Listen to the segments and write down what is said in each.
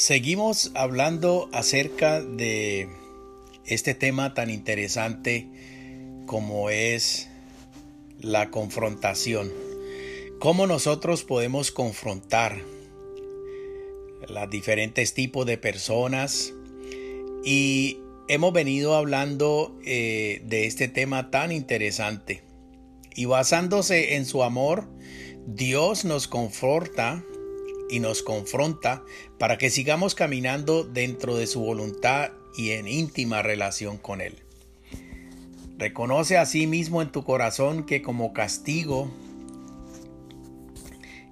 Seguimos hablando acerca de este tema tan interesante como es la confrontación. Cómo nosotros podemos confrontar los diferentes tipos de personas y hemos venido hablando eh, de este tema tan interesante y basándose en su amor Dios nos conforta y nos confronta para que sigamos caminando dentro de su voluntad y en íntima relación con Él. Reconoce a sí mismo en tu corazón que como castigo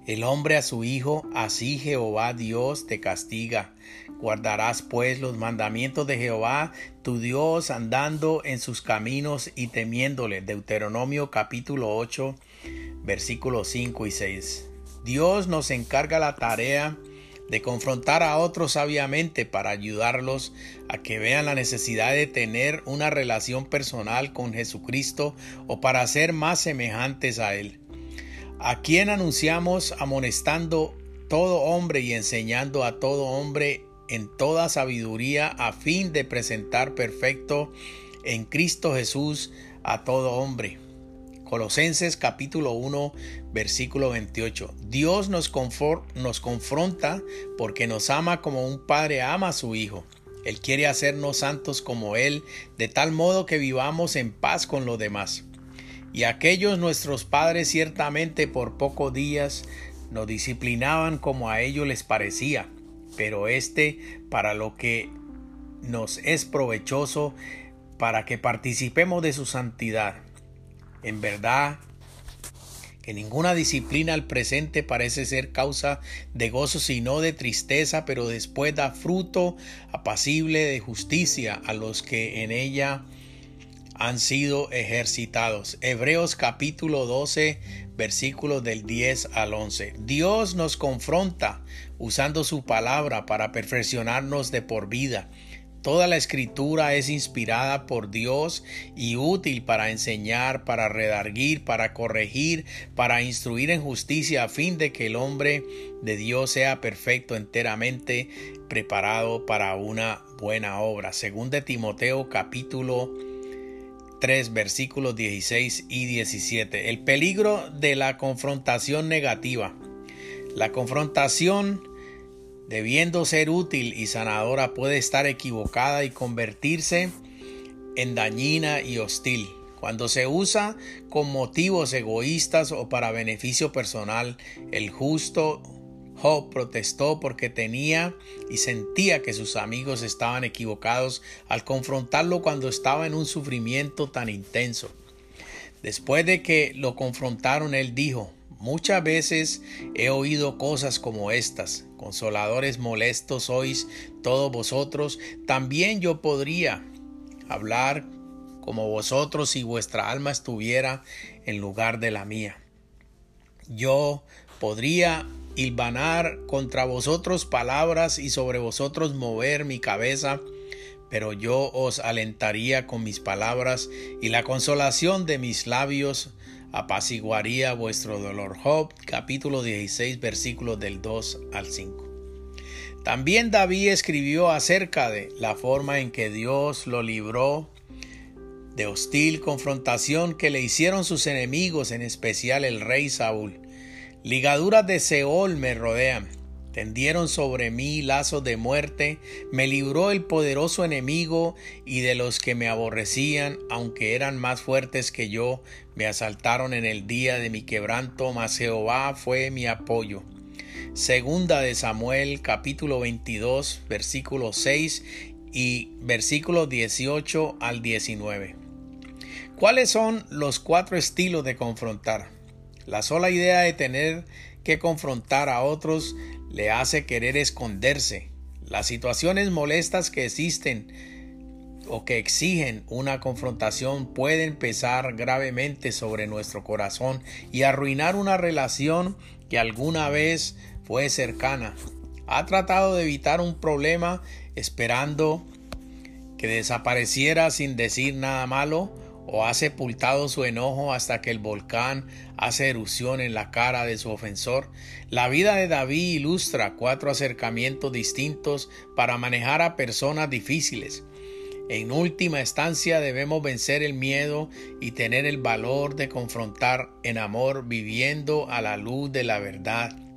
el hombre a su hijo, así Jehová Dios te castiga. Guardarás pues los mandamientos de Jehová tu Dios andando en sus caminos y temiéndole. Deuteronomio capítulo 8 versículos 5 y 6. Dios nos encarga la tarea de confrontar a otros sabiamente para ayudarlos a que vean la necesidad de tener una relación personal con Jesucristo o para ser más semejantes a Él. A quien anunciamos amonestando todo hombre y enseñando a todo hombre en toda sabiduría a fin de presentar perfecto en Cristo Jesús a todo hombre Colosenses capítulo 1 versículo 28. Dios nos, nos confronta porque nos ama como un padre ama a su hijo. Él quiere hacernos santos como Él, de tal modo que vivamos en paz con los demás. Y aquellos nuestros padres ciertamente por pocos días nos disciplinaban como a ellos les parecía, pero este para lo que nos es provechoso, para que participemos de su santidad. En verdad que ninguna disciplina al presente parece ser causa de gozo sino de tristeza, pero después da fruto apacible de justicia a los que en ella han sido ejercitados. Hebreos capítulo 12 versículos del 10 al 11. Dios nos confronta usando su palabra para perfeccionarnos de por vida Toda la escritura es inspirada por Dios y útil para enseñar, para redarguir, para corregir, para instruir en justicia a fin de que el hombre de Dios sea perfecto enteramente preparado para una buena obra. Según de Timoteo capítulo 3 versículos 16 y 17. El peligro de la confrontación negativa. La confrontación debiendo ser útil y sanadora, puede estar equivocada y convertirse en dañina y hostil. Cuando se usa con motivos egoístas o para beneficio personal, el justo Job protestó porque tenía y sentía que sus amigos estaban equivocados al confrontarlo cuando estaba en un sufrimiento tan intenso. Después de que lo confrontaron, él dijo, Muchas veces he oído cosas como estas. Consoladores molestos sois todos vosotros. También yo podría hablar como vosotros si vuestra alma estuviera en lugar de la mía. Yo podría hilvanar contra vosotros palabras y sobre vosotros mover mi cabeza, pero yo os alentaría con mis palabras y la consolación de mis labios apaciguaría vuestro dolor. Job capítulo 16 versículos del 2 al 5. También David escribió acerca de la forma en que Dios lo libró de hostil confrontación que le hicieron sus enemigos, en especial el rey Saúl. Ligaduras de Seol me rodean Tendieron sobre mí lazos de muerte, me libró el poderoso enemigo y de los que me aborrecían, aunque eran más fuertes que yo, me asaltaron en el día de mi quebranto, mas Jehová fue mi apoyo. Segunda de Samuel capítulo 22 versículo 6 y versículo 18 al 19. ¿Cuáles son los cuatro estilos de confrontar? La sola idea de tener que confrontar a otros le hace querer esconderse. Las situaciones molestas que existen o que exigen una confrontación pueden pesar gravemente sobre nuestro corazón y arruinar una relación que alguna vez fue cercana. Ha tratado de evitar un problema esperando que desapareciera sin decir nada malo o ha sepultado su enojo hasta que el volcán hace erupción en la cara de su ofensor. La vida de David ilustra cuatro acercamientos distintos para manejar a personas difíciles. En última instancia debemos vencer el miedo y tener el valor de confrontar en amor viviendo a la luz de la verdad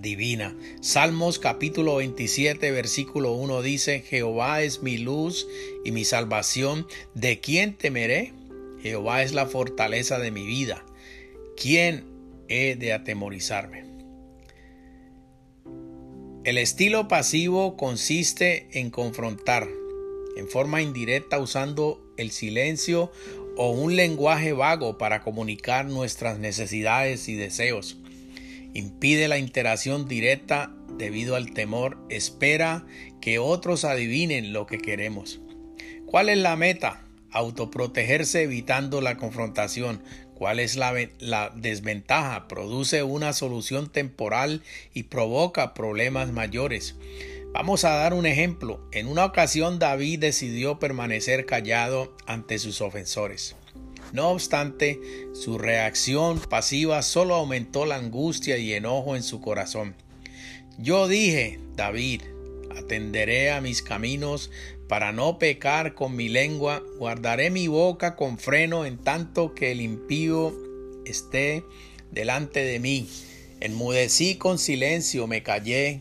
divina. Salmos capítulo 27 versículo 1 dice, Jehová es mi luz y mi salvación, ¿de quién temeré? Jehová es la fortaleza de mi vida, ¿quién he de atemorizarme? El estilo pasivo consiste en confrontar en forma indirecta usando el silencio o un lenguaje vago para comunicar nuestras necesidades y deseos impide la interacción directa debido al temor, espera que otros adivinen lo que queremos. ¿Cuál es la meta? Autoprotegerse evitando la confrontación. ¿Cuál es la, desventaja? Produce una solución temporal y provoca problemas mayores. Vamos a dar un ejemplo. En una ocasión David decidió permanecer callado ante sus ofensores. No obstante, su reacción pasiva solo aumentó la angustia y enojo en su corazón. Yo dije, David, atenderé a mis caminos para no pecar con mi lengua, guardaré mi boca con freno en tanto que el impío esté delante de mí. Enmudecí con silencio, me callé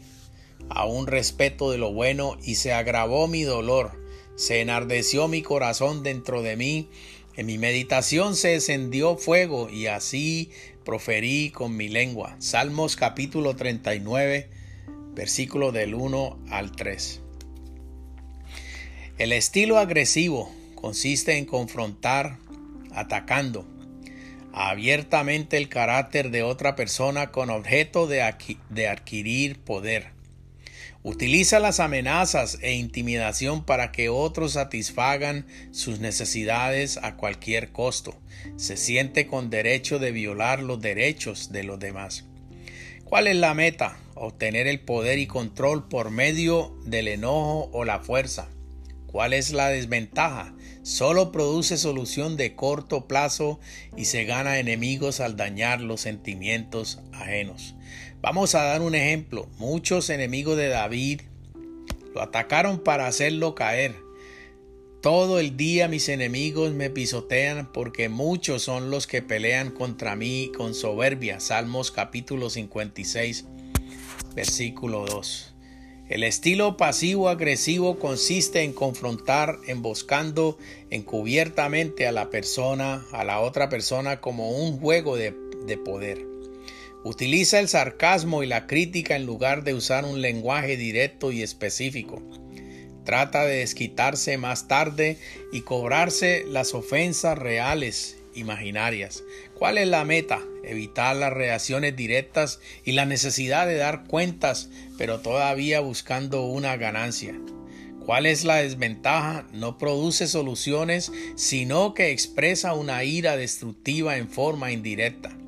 a un respeto de lo bueno y se agravó mi dolor. Se enardeció mi corazón dentro de mí en mi meditación se encendió fuego y así proferí con mi lengua. Salmos capítulo 39, versículo del 1 al 3. El estilo agresivo consiste en confrontar, atacando abiertamente el carácter de otra persona con objeto de, adquirir poder. Utiliza las amenazas e intimidación para que otros satisfagan sus necesidades a cualquier costo. Se siente con derecho de violar los derechos de los demás. ¿Cuál es la meta? Obtener el poder y control por medio del enojo o la fuerza. ¿Cuál es la desventaja? Solo produce solución de corto plazo y se gana enemigos al dañar los sentimientos ajenos. Vamos a dar un ejemplo. Muchos enemigos de David lo atacaron para hacerlo caer. Todo el día mis enemigos me pisotean porque muchos son los que pelean contra mí con soberbia. Salmos capítulo 56, versículo 2. El estilo pasivo-agresivo consiste en confrontar emboscando encubiertamente a la persona, a la otra persona como un juego de, de poder. Utiliza el sarcasmo y la crítica en lugar de usar un lenguaje directo y específico. Trata de desquitarse más tarde y cobrarse las ofensas reales, imaginarias. ¿Cuál es la meta? Evitar las reacciones directas y la necesidad de dar cuentas, pero todavía buscando una ganancia. ¿Cuál es la desventaja? No produce soluciones, sino que expresa una ira destructiva en forma indirecta.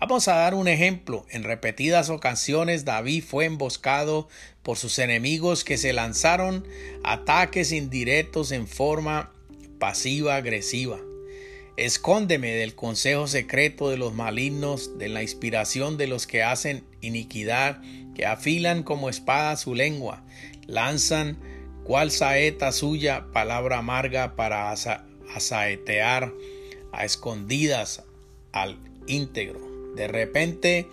Vamos a dar un ejemplo. En repetidas ocasiones David fue emboscado por sus enemigos que se lanzaron ataques indirectos en forma pasiva agresiva. Escóndeme del consejo secreto de los malignos, de la inspiración de los que hacen iniquidad, que afilan como espada su lengua, lanzan cual saeta suya palabra amarga para asaetear a escondidas al íntegro. De repente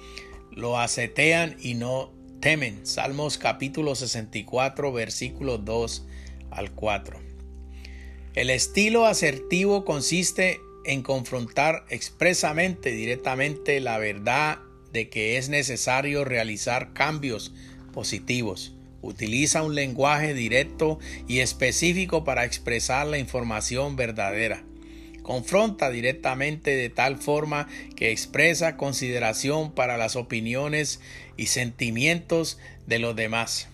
lo acetean y no temen. Salmos capítulo 64 versículos 2 al 4. El estilo asertivo consiste en confrontar expresamente, directamente la verdad de que es necesario realizar cambios positivos. Utiliza un lenguaje directo y específico para expresar la información verdadera. Confronta directamente de tal forma que expresa consideración para las opiniones y sentimientos de los demás.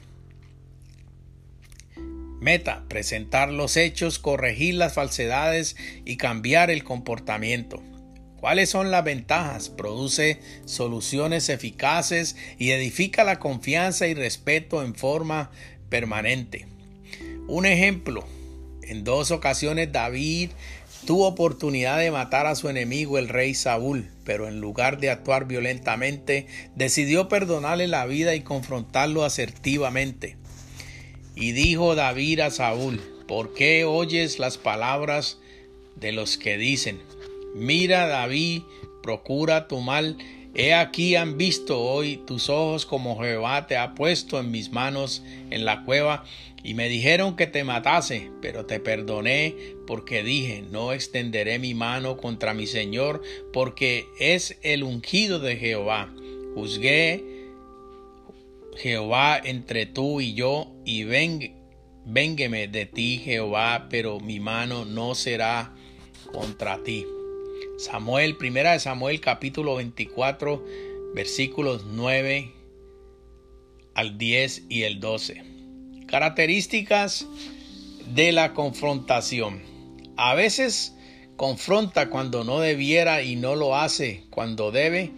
Meta, presentar los hechos, corregir las falsedades y cambiar el comportamiento. ¿Cuáles son las ventajas? Produce soluciones eficaces y edifica la confianza y respeto en forma permanente. Un ejemplo, en dos ocasiones David tuvo oportunidad de matar a su enemigo el rey Saúl, pero en lugar de actuar violentamente, decidió perdonarle la vida y confrontarlo asertivamente. Y dijo David a Saúl, ¿por qué oyes las palabras de los que dicen, Mira, David, procura tu mal. He aquí han visto hoy tus ojos como Jehová te ha puesto en mis manos en la cueva, y me dijeron que te matase, pero te perdoné porque dije, no extenderé mi mano contra mi Señor, porque es el ungido de Jehová. Juzgué Jehová entre tú y yo, y ven, véngueme de ti, Jehová, pero mi mano no será contra ti. Samuel, primera de Samuel capítulo 24, versículos 9 al 10 y el 12. Características de la confrontación. A veces confronta cuando no debiera y no lo hace cuando debe.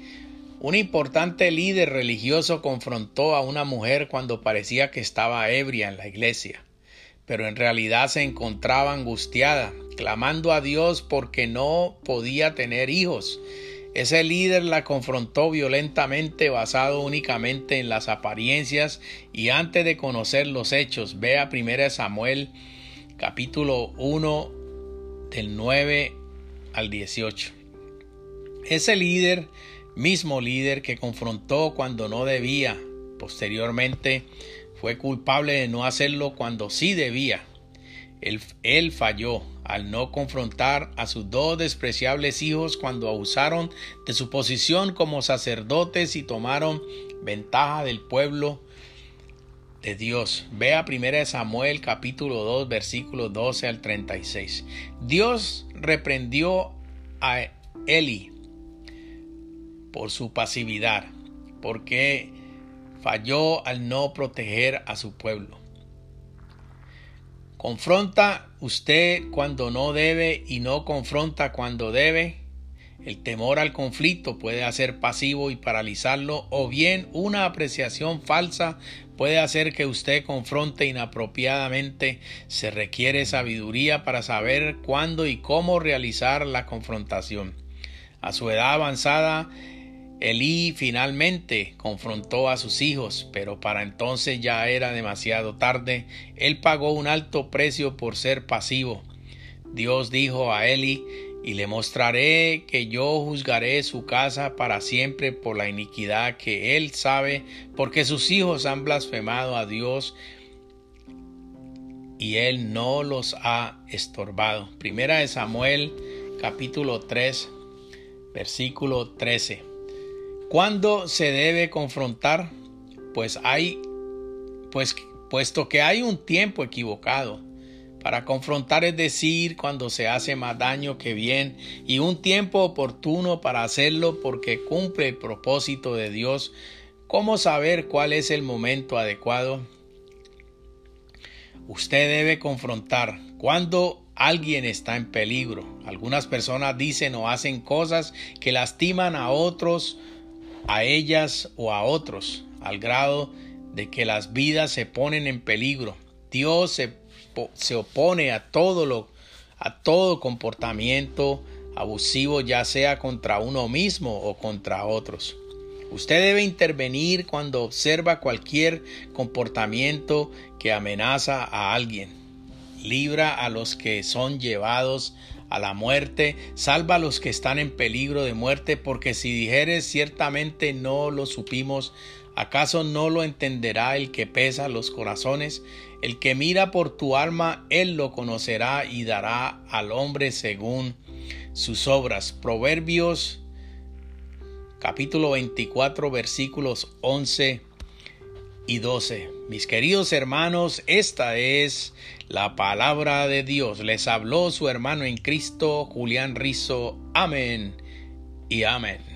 Un importante líder religioso confrontó a una mujer cuando parecía que estaba ebria en la iglesia, pero en realidad se encontraba angustiada clamando a Dios porque no podía tener hijos. Ese líder la confrontó violentamente basado únicamente en las apariencias y antes de conocer los hechos. Vea 1 Samuel capítulo 1 del 9 al 18. Ese líder, mismo líder que confrontó cuando no debía, posteriormente fue culpable de no hacerlo cuando sí debía. Él, él falló al no confrontar a sus dos despreciables hijos cuando abusaron de su posición como sacerdotes y tomaron ventaja del pueblo de Dios. Vea 1 Samuel capítulo 2 versículos 12 al 36. Dios reprendió a Eli por su pasividad, porque falló al no proteger a su pueblo. ¿Confronta usted cuando no debe y no confronta cuando debe? El temor al conflicto puede hacer pasivo y paralizarlo o bien una apreciación falsa puede hacer que usted confronte inapropiadamente. Se requiere sabiduría para saber cuándo y cómo realizar la confrontación. A su edad avanzada, Elí finalmente confrontó a sus hijos, pero para entonces ya era demasiado tarde. Él pagó un alto precio por ser pasivo. Dios dijo a Eli, y le mostraré que yo juzgaré su casa para siempre por la iniquidad que él sabe, porque sus hijos han blasfemado a Dios y él no los ha estorbado. Primera de Samuel capítulo 3 versículo 13. ¿Cuándo se debe confrontar? Pues hay, pues, puesto que hay un tiempo equivocado. Para confrontar es decir, cuando se hace más daño que bien, y un tiempo oportuno para hacerlo porque cumple el propósito de Dios. ¿Cómo saber cuál es el momento adecuado? Usted debe confrontar cuando alguien está en peligro. Algunas personas dicen o hacen cosas que lastiman a otros a ellas o a otros, al grado de que las vidas se ponen en peligro. Dios se, se opone a todo lo, a todo comportamiento abusivo, ya sea contra uno mismo o contra otros. Usted debe intervenir cuando observa cualquier comportamiento que amenaza a alguien. Libra a los que son llevados a la muerte, salva a los que están en peligro de muerte, porque si dijeres ciertamente no lo supimos, ¿acaso no lo entenderá el que pesa los corazones? El que mira por tu alma, él lo conocerá y dará al hombre según sus obras. Proverbios capítulo 24 versículos 11 y 12. Mis queridos hermanos, esta es la palabra de Dios. Les habló su hermano en Cristo, Julián Rizo. Amén y amén.